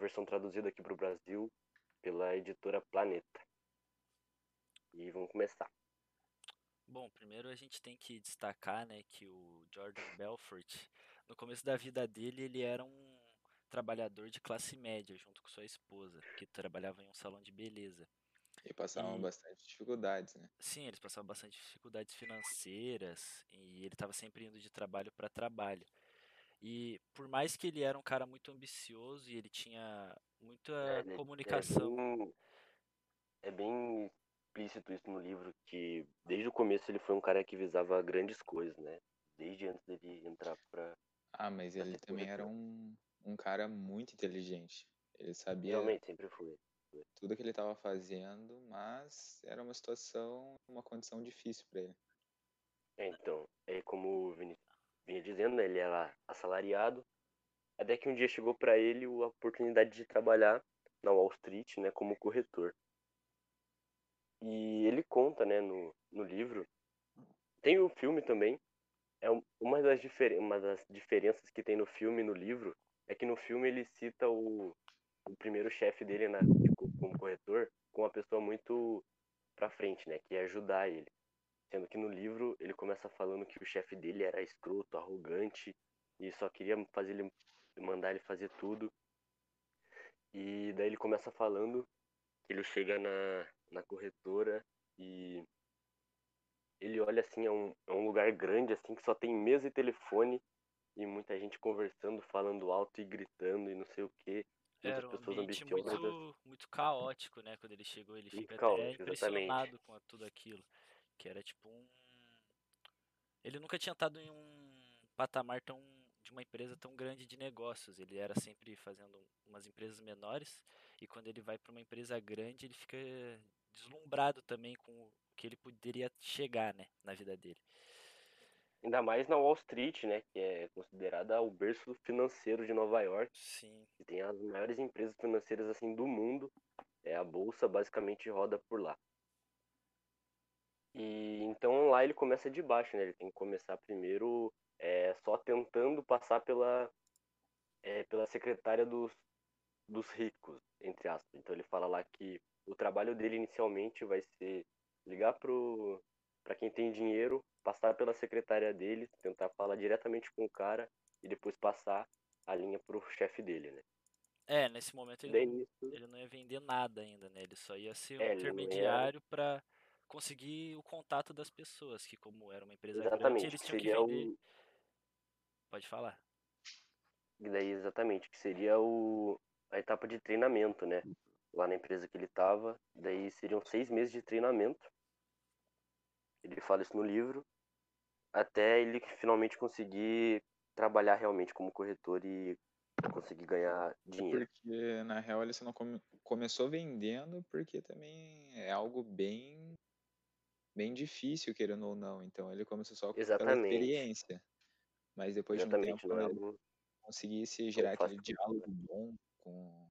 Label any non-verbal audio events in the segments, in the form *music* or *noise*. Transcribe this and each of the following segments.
versão traduzida aqui para o Brasil pela editora Planeta. E vamos começar. Bom, primeiro a gente tem que destacar, né, que o Jordan Belfort, no começo da vida dele, ele era um trabalhador de classe média, junto com sua esposa, que trabalhava em um salão de beleza. E passavam E- bastante dificuldades, né? Sim, eles passavam bastante dificuldades financeiras e ele estava sempre indo de trabalho para trabalho. E por mais que ele era um cara muito ambicioso e ele tinha muita É, ele- comunicação, É bem, é bem explícito isso no livro, que desde o começo ele foi um cara que visava grandes coisas, né? Desde antes dele entrar pra. Ah, mas Pra ele também era um, um cara muito inteligente. Ele sabia Realmente, sempre foi. tudo que ele estava fazendo, mas era uma situação, uma condição difícil para ele. É, então, é como o Vini vinha dizendo, né? Ele era assalariado, até que um dia chegou pra ele a oportunidade de trabalhar na Wall Street, né? Como corretor. E ele conta, né? No, no livro. Tem o filme também. É um- uma das, uma das diferenças que tem no filme e no livro é que no filme ele cita o, o primeiro chefe dele na, de co- como corretor com uma pessoa muito pra frente, né? Que ia ajudar ele. Sendo que no livro ele começa falando que o chefe dele era escroto, arrogante e só queria fazer ele mandar ele fazer tudo. E daí ele começa falando que ele chega na, na corretora e ele olha assim, é um, é um lugar grande assim que só tem mesa e telefone e muita gente conversando, falando alto e gritando e não sei o que. Era um pessoas ambiente muito, muito caótico, né? Quando ele chegou, ele fica até caótico, impressionado exatamente. com tudo aquilo. Que era tipo um. Ele nunca tinha estado em um patamar tão de uma empresa tão grande de negócios. Ele era sempre fazendo umas empresas menores e quando ele vai para uma empresa grande, ele fica deslumbrado também com o que ele poderia chegar, né, na vida dele. Ainda mais na Wall Street, né? Que é considerada o berço financeiro de Nova York. Sim, tem as maiores empresas financeiras assim do mundo. É a bolsa basicamente roda por lá. E então lá ele começa de baixo, né? Ele tem que começar primeiro é, só tentando passar pela é, pela secretária dos dos ricos, entre aspas. Então ele fala lá que o trabalho dele inicialmente vai ser ligar pro para quem tem dinheiro, passar pela secretária dele, tentar falar diretamente com o cara e depois passar a linha pro chefe dele, né? É, nesse momento ele Daí não, nisso ele não ia vender nada ainda, né? Ele só ia ser um É, não ia- intermediário para conseguir o contato das pessoas, que como era uma empresa grande, Exatamente, eles que tinham que seria vender. o. Pode falar. e Daí, exatamente, que seria o, a etapa de treinamento, né? Lá na empresa que ele estava. Daí seriam seis meses de treinamento. Ele fala isso no livro. Até ele finalmente conseguir trabalhar realmente como corretor e conseguir ganhar dinheiro. Porque, na real, ele só não come- começou vendendo porque também é algo bem, bem difícil, querendo ou não. Então, ele começou só pela Exatamente. experiência. Mas depois de um Exatamente, tempo, não é ele conseguisse gerar aquele diálogo bom com,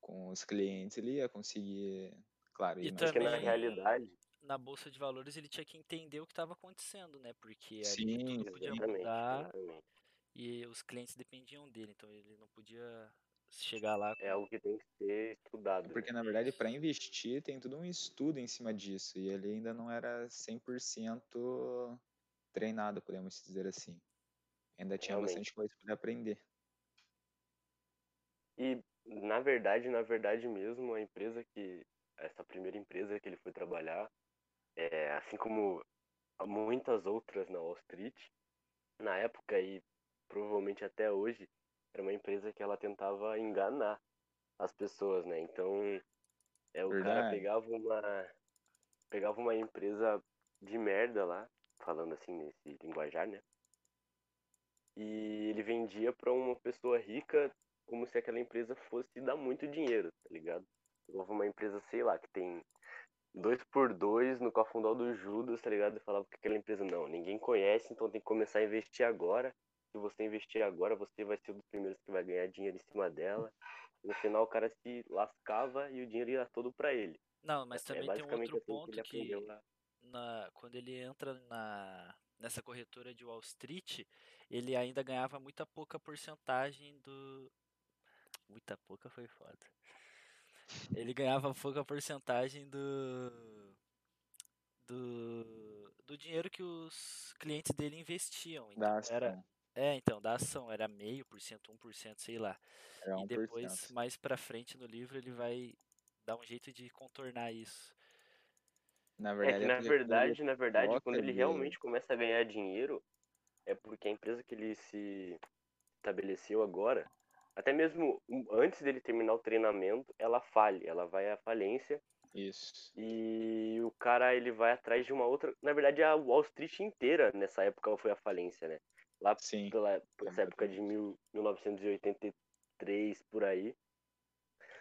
com os clientes, ele ia conseguir, claro, E Porque na também- realidade, Na bolsa de valores ele tinha que entender o que estava acontecendo, né? Porque ali Sim, tudo podia exatamente, mudar exatamente. e os clientes dependiam dele, então ele não podia chegar lá É algo que tem que ser estudado. né? Porque, na verdade, para investir tem todo um estudo em cima disso. E ele ainda não era 100% treinado, podemos dizer assim. Ainda tinha Realmente. bastante coisa para aprender. E na verdade, na verdade mesmo, a empresa que essa primeira empresa que ele foi trabalhar, é, assim como muitas outras na Wall Street, na época e provavelmente até hoje, era uma empresa que ela tentava enganar as pessoas, né? Então, é o cara Verdade. pegava uma pegava uma empresa de merda lá, falando assim nesse linguajar, né? E ele vendia para uma pessoa rica como se aquela empresa fosse dar muito dinheiro, tá ligado? Houve uma empresa, sei lá, que tem dois por dois no cafundó do Judas, tá ligado? E falava que aquela empresa não, ninguém conhece, então tem que começar a investir agora. Se você investir agora, você vai ser um dos primeiros que vai ganhar dinheiro em cima dela. No final o cara se lascava e o dinheiro ia todo para ele. Não, mas É também tem um outro assim ponto ele que lá. na, quando ele entra na, nessa corretora de Wall Street, ele ainda ganhava muita pouca porcentagem do. Muita pouca foi foda. Ele ganhava pouca porcentagem do. Do, do dinheiro que os clientes dele investiam. Então, ação. era, é, então, da ação era meio por cento, 1%, sei lá. Era E 1%. depois, mais pra frente no livro, ele vai dar um jeito de contornar isso. Na É verdade, que na verdade, na verdade, quando ele realmente começa a ganhar dinheiro, é porque a empresa que ele se estabeleceu agora, até mesmo um- antes dele terminar o treinamento, ela falha, ela vai à falência Isso. e o cara ele vai atrás de uma outra. Na verdade, a Wall Street inteira nessa época foi à falência, né? Lá Sim. pela, por essa época de mil, 1983 por aí,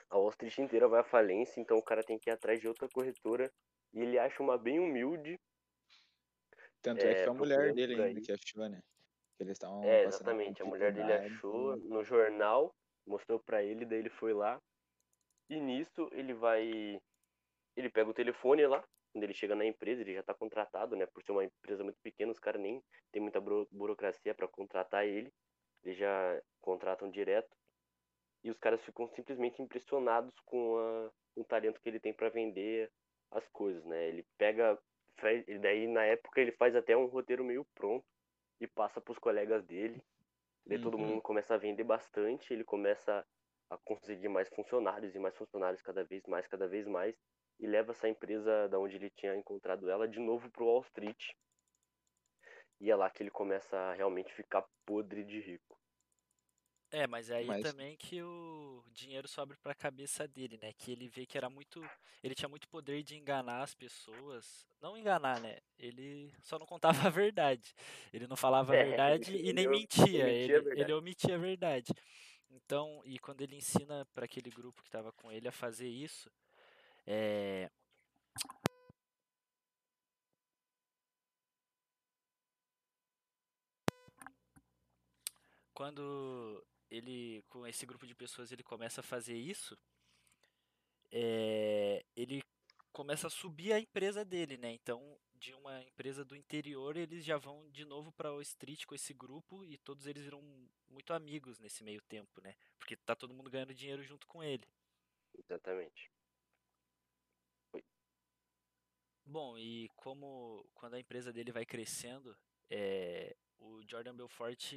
a Wall Street inteira vai à falência, então o cara tem que ir atrás de outra corretora e ele acha uma bem humilde Tanto é, que É, foi a mulher dele ainda que achou, né? Que eles estavam É, exatamente. A mulher dele achou no jornal, mostrou pra ele, daí ele foi lá. E nisso ele vai. Ele pega o telefone lá, quando ele chega na empresa, ele já tá contratado, né? Por ser uma empresa muito pequena, os caras nem tem muita buro- burocracia pra contratar ele. Eles já contratam direto. E os caras ficam simplesmente impressionados com, a, com o talento que ele tem pra vender as coisas, né? Ele pega. faz- e daí na época ele faz até um roteiro meio pronto e passa pros colegas dele. Daí todo Uhum. mundo começa a vender bastante, ele começa a conseguir mais funcionários e mais funcionários cada vez mais, cada vez mais, e leva essa empresa da onde ele tinha encontrado ela de novo pro Wall Street. E é lá que ele começa a realmente ficar podre de rico. É, mas aí Mas- também que o dinheiro sobe pra cabeça dele, né? Que ele vê que era muito. Ele tinha muito poder de enganar as pessoas. Não enganar, né? Ele só não contava *laughs* a verdade. Ele não falava a É, verdade e nem o- mentia. omitia a Ele, verdade. ele omitia a verdade. Então, e quando ele ensina pra aquele grupo que tava com ele a fazer isso, é. Quando ele, com esse grupo de pessoas, ele começa a fazer isso, é, ele começa a subir a empresa dele, né? Então, de uma empresa do interior, eles já vão de novo para o Street com esse grupo e todos eles viram muito amigos nesse meio tempo, né? Porque tá todo mundo ganhando dinheiro junto com ele. Exatamente. Bom, e como quando a empresa dele vai crescendo, é, o Jordan Belfort,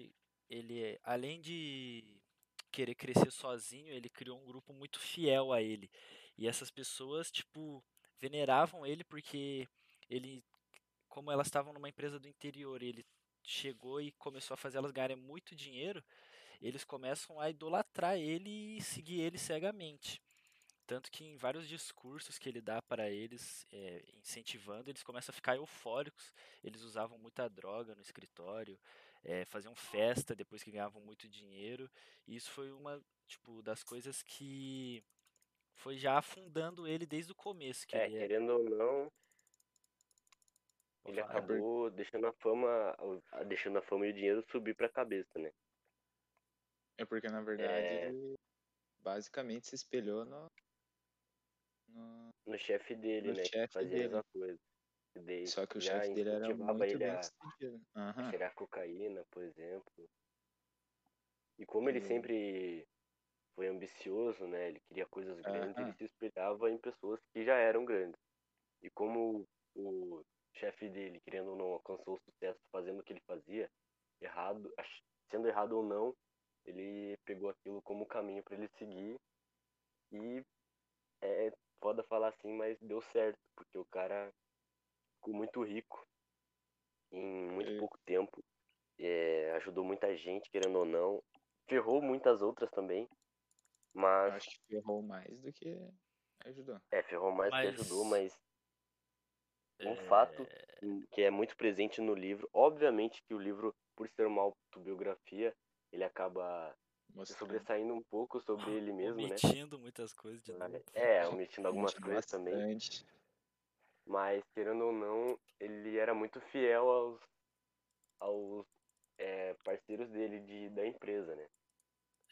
ele, além de querer crescer sozinho, ele criou um grupo muito fiel a ele. E essas pessoas, tipo, veneravam ele porque ele, como elas estavam numa empresa do interior, ele chegou e começou a fazer elas ganharem muito dinheiro, eles começam a idolatrar ele e seguir ele cegamente. Tanto que em vários discursos que ele dá para eles, é, incentivando, eles começam a ficar eufóricos. Eles usavam muita droga no escritório, é, faziam festa depois que ganhavam muito dinheiro. E isso foi uma tipo das coisas que foi já afundando ele desde o começo. Que É, é- querendo ou não, ele falar. acabou deixando a fama, a- deixando a fama e o dinheiro subir pra cabeça, né? É porque, na verdade, É. ele basicamente se espelhou no, no- No chefe dele, No né? Que chefe fazia a dele. mesma coisa. Daí Só que o chefe dele era muito ele a a Aham. cheirar cocaína, por exemplo. E como ele sempre foi ambicioso, né? Ele queria coisas grandes, ele Aham. se inspirava em pessoas que já eram grandes. E como o chefe dele, querendo ou não, alcançou o sucesso fazendo o que ele fazia, errado, sendo errado ou não, ele pegou aquilo como caminho para ele seguir. E é foda falar assim, mas deu certo, porque o cara ficou muito rico em muito É. pouco tempo. É, ajudou muita gente, querendo ou não. Ferrou muitas outras também. Eu Mas, acho que ferrou mais do que ajudou. é, ferrou mais Mas- que ajudou, mas um É, fato que é muito presente no livro. Obviamente que o livro, por ser uma autobiografia, ele acaba Mostrando sobressaindo um pouco sobre ele *laughs* mesmo, né? omitindo muitas coisas de novo. É, omitindo algumas coisas também. Mas, querendo ou não, ele era muito fiel aos, aos é, parceiros dele de, da empresa, né?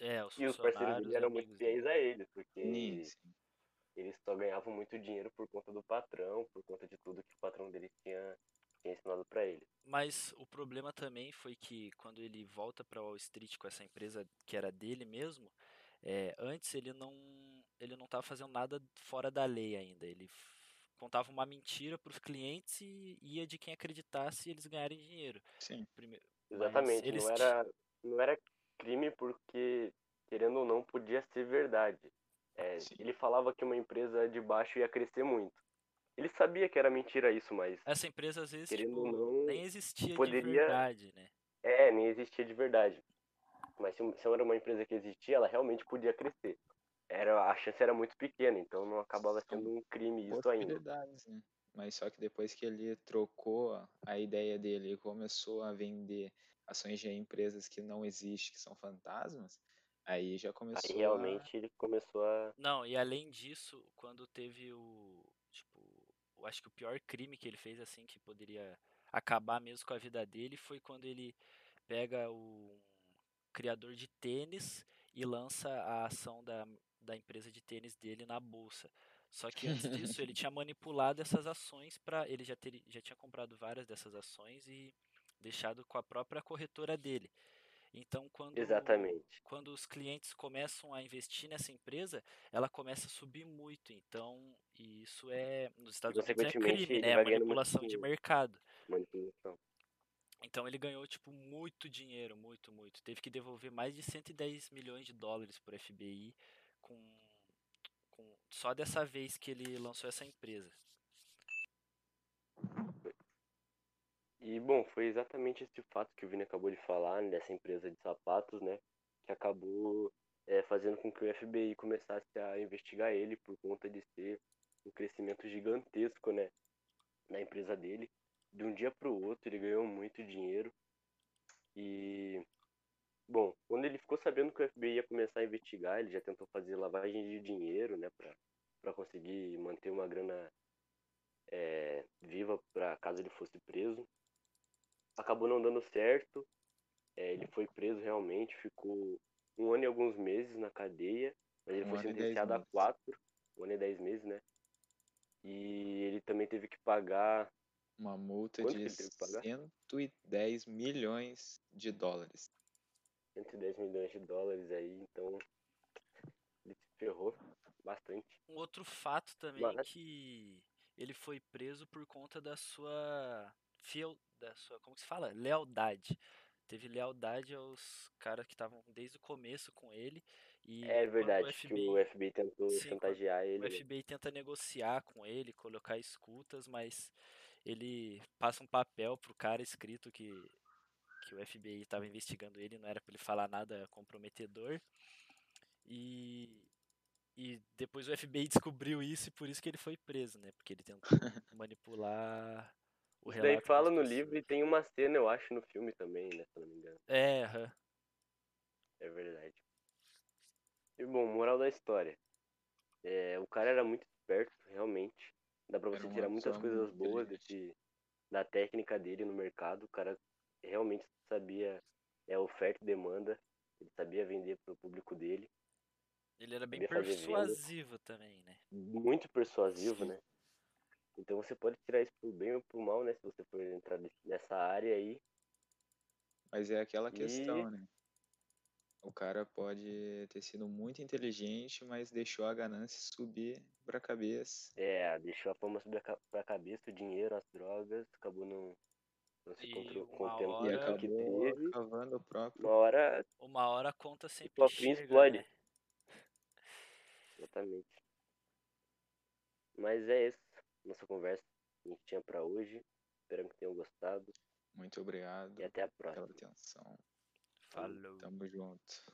É, os E os parceiros dele eram muito amigos fiéis a ele, porque só ganhavam muito dinheiro por conta do patrão, por conta de tudo que o patrão dele tinha, tinha ensinado para ele. Mas o problema também foi que quando ele volta para Wall Street com essa empresa que era dele mesmo, é, antes ele não ele não estava fazendo nada fora da lei ainda. Ele contava uma mentira para os clientes e ia de quem acreditasse e eles ganharem dinheiro. Sim. Primeiro, Exatamente, eles não era, não era crime porque, querendo ou não, podia ser verdade. É, ele falava que uma empresa de baixo ia crescer muito. Ele sabia que era mentira isso, mas essa empresa às vezes Querendo tipo, não, nem existia de poderia- verdade, né? é, nem existia de verdade. Mas se, se era uma empresa que existia, ela realmente podia crescer. Era, a chance era muito pequena, então não acabava sendo um crime isso ainda. né? Mas só que depois que ele trocou a ideia dele e começou a vender ações de empresas que não existem, que são fantasmas, aí já começou Aí realmente ele começou a. Não, e além disso, quando teve o. Tipo, eu acho que o pior crime que ele fez, assim, que poderia acabar mesmo com a vida dele, foi quando ele pega o criador de tênis e lança a ação da, da empresa de tênis dele na bolsa. Só que antes disso, ele tinha *laughs* manipulado essas ações para Ele já, ter, já tinha comprado várias dessas ações e deixado com a própria corretora dele. Então, quando Exatamente. quando os clientes começam a investir nessa empresa, ela começa a subir muito. Então, e isso é nos Estados Unidos é crime, né? Manipulação de mercado. Manipulação. Então ele ganhou tipo muito dinheiro, muito, muito. Teve que devolver mais de 110 milhões de dólares para o FBI com, com só dessa vez que ele lançou essa empresa. E, bom, foi exatamente esse fato que o Vini acabou de falar, né, dessa empresa de sapatos, né, que acabou é, fazendo com que o FBI começasse a investigar ele por conta de ser um crescimento gigantesco, né, na empresa dele. De um dia para o outro, ele ganhou muito dinheiro. E, bom, quando ele ficou sabendo que o FBI ia começar a investigar, ele já tentou fazer lavagem de dinheiro, né, para conseguir manter uma grana é, viva para caso ele fosse preso acabou não dando certo. É, ele foi preso realmente, ficou um ano e alguns meses na cadeia, mas ele Um foi sentenciado a quatro, um ano e dez meses, né? E ele também teve que pagar, uma multa Quanto de que ele teve que pagar? 110 milhões de dólares. 110 milhões de dólares aí, então ele se ferrou bastante. Um outro fato também Mas- que ele foi preso por conta da sua fiel, da sua, como que se fala? Lealdade. Teve lealdade aos caras que estavam desde o começo com ele e É verdade o que FBI, o FBI tentou Sim, chantagear o ele. né? FBI tenta negociar com ele, colocar escutas, mas ele passa um papel pro cara escrito que que o FBI estava investigando ele, não era para ele falar nada comprometedor. E e depois o FBI *laughs* descobriu isso e por isso que ele foi preso, né? Porque ele tentou manipular o Isso daí relato fala no livro e tem uma cena, eu acho, no filme também, né? Se eu não me engano. É, aham. É verdade. E bom, moral da história. É, o cara era muito esperto, realmente. Dá pra você tirar muitas coisas boas desse, da técnica dele no mercado. O cara realmente sabia é, oferta e demanda. Ele sabia vender pro público dele. Ele era bem persuasivo também, né? Muito persuasivo, Sim. né? Então você pode tirar isso pro bem ou pro mal, né? Se você for entrar nessa área aí. Mas é aquela E- questão, né? O cara pode ter sido muito inteligente, mas deixou a ganância subir pra cabeça. É, deixou a fama subir pra cabeça, o dinheiro, as drogas, acabou não, não se E contro- uma contendo E com hora- o que teve. cavando o próprio. Uma hora, Uma hora a conta sempre cofrinho chega, explode. né? exatamente. Mas é isso, nossa conversa que a gente tinha para hoje. Espero que tenham gostado. Muito obrigado. E até a próxima. Pela atenção. Falou. Tamo junto.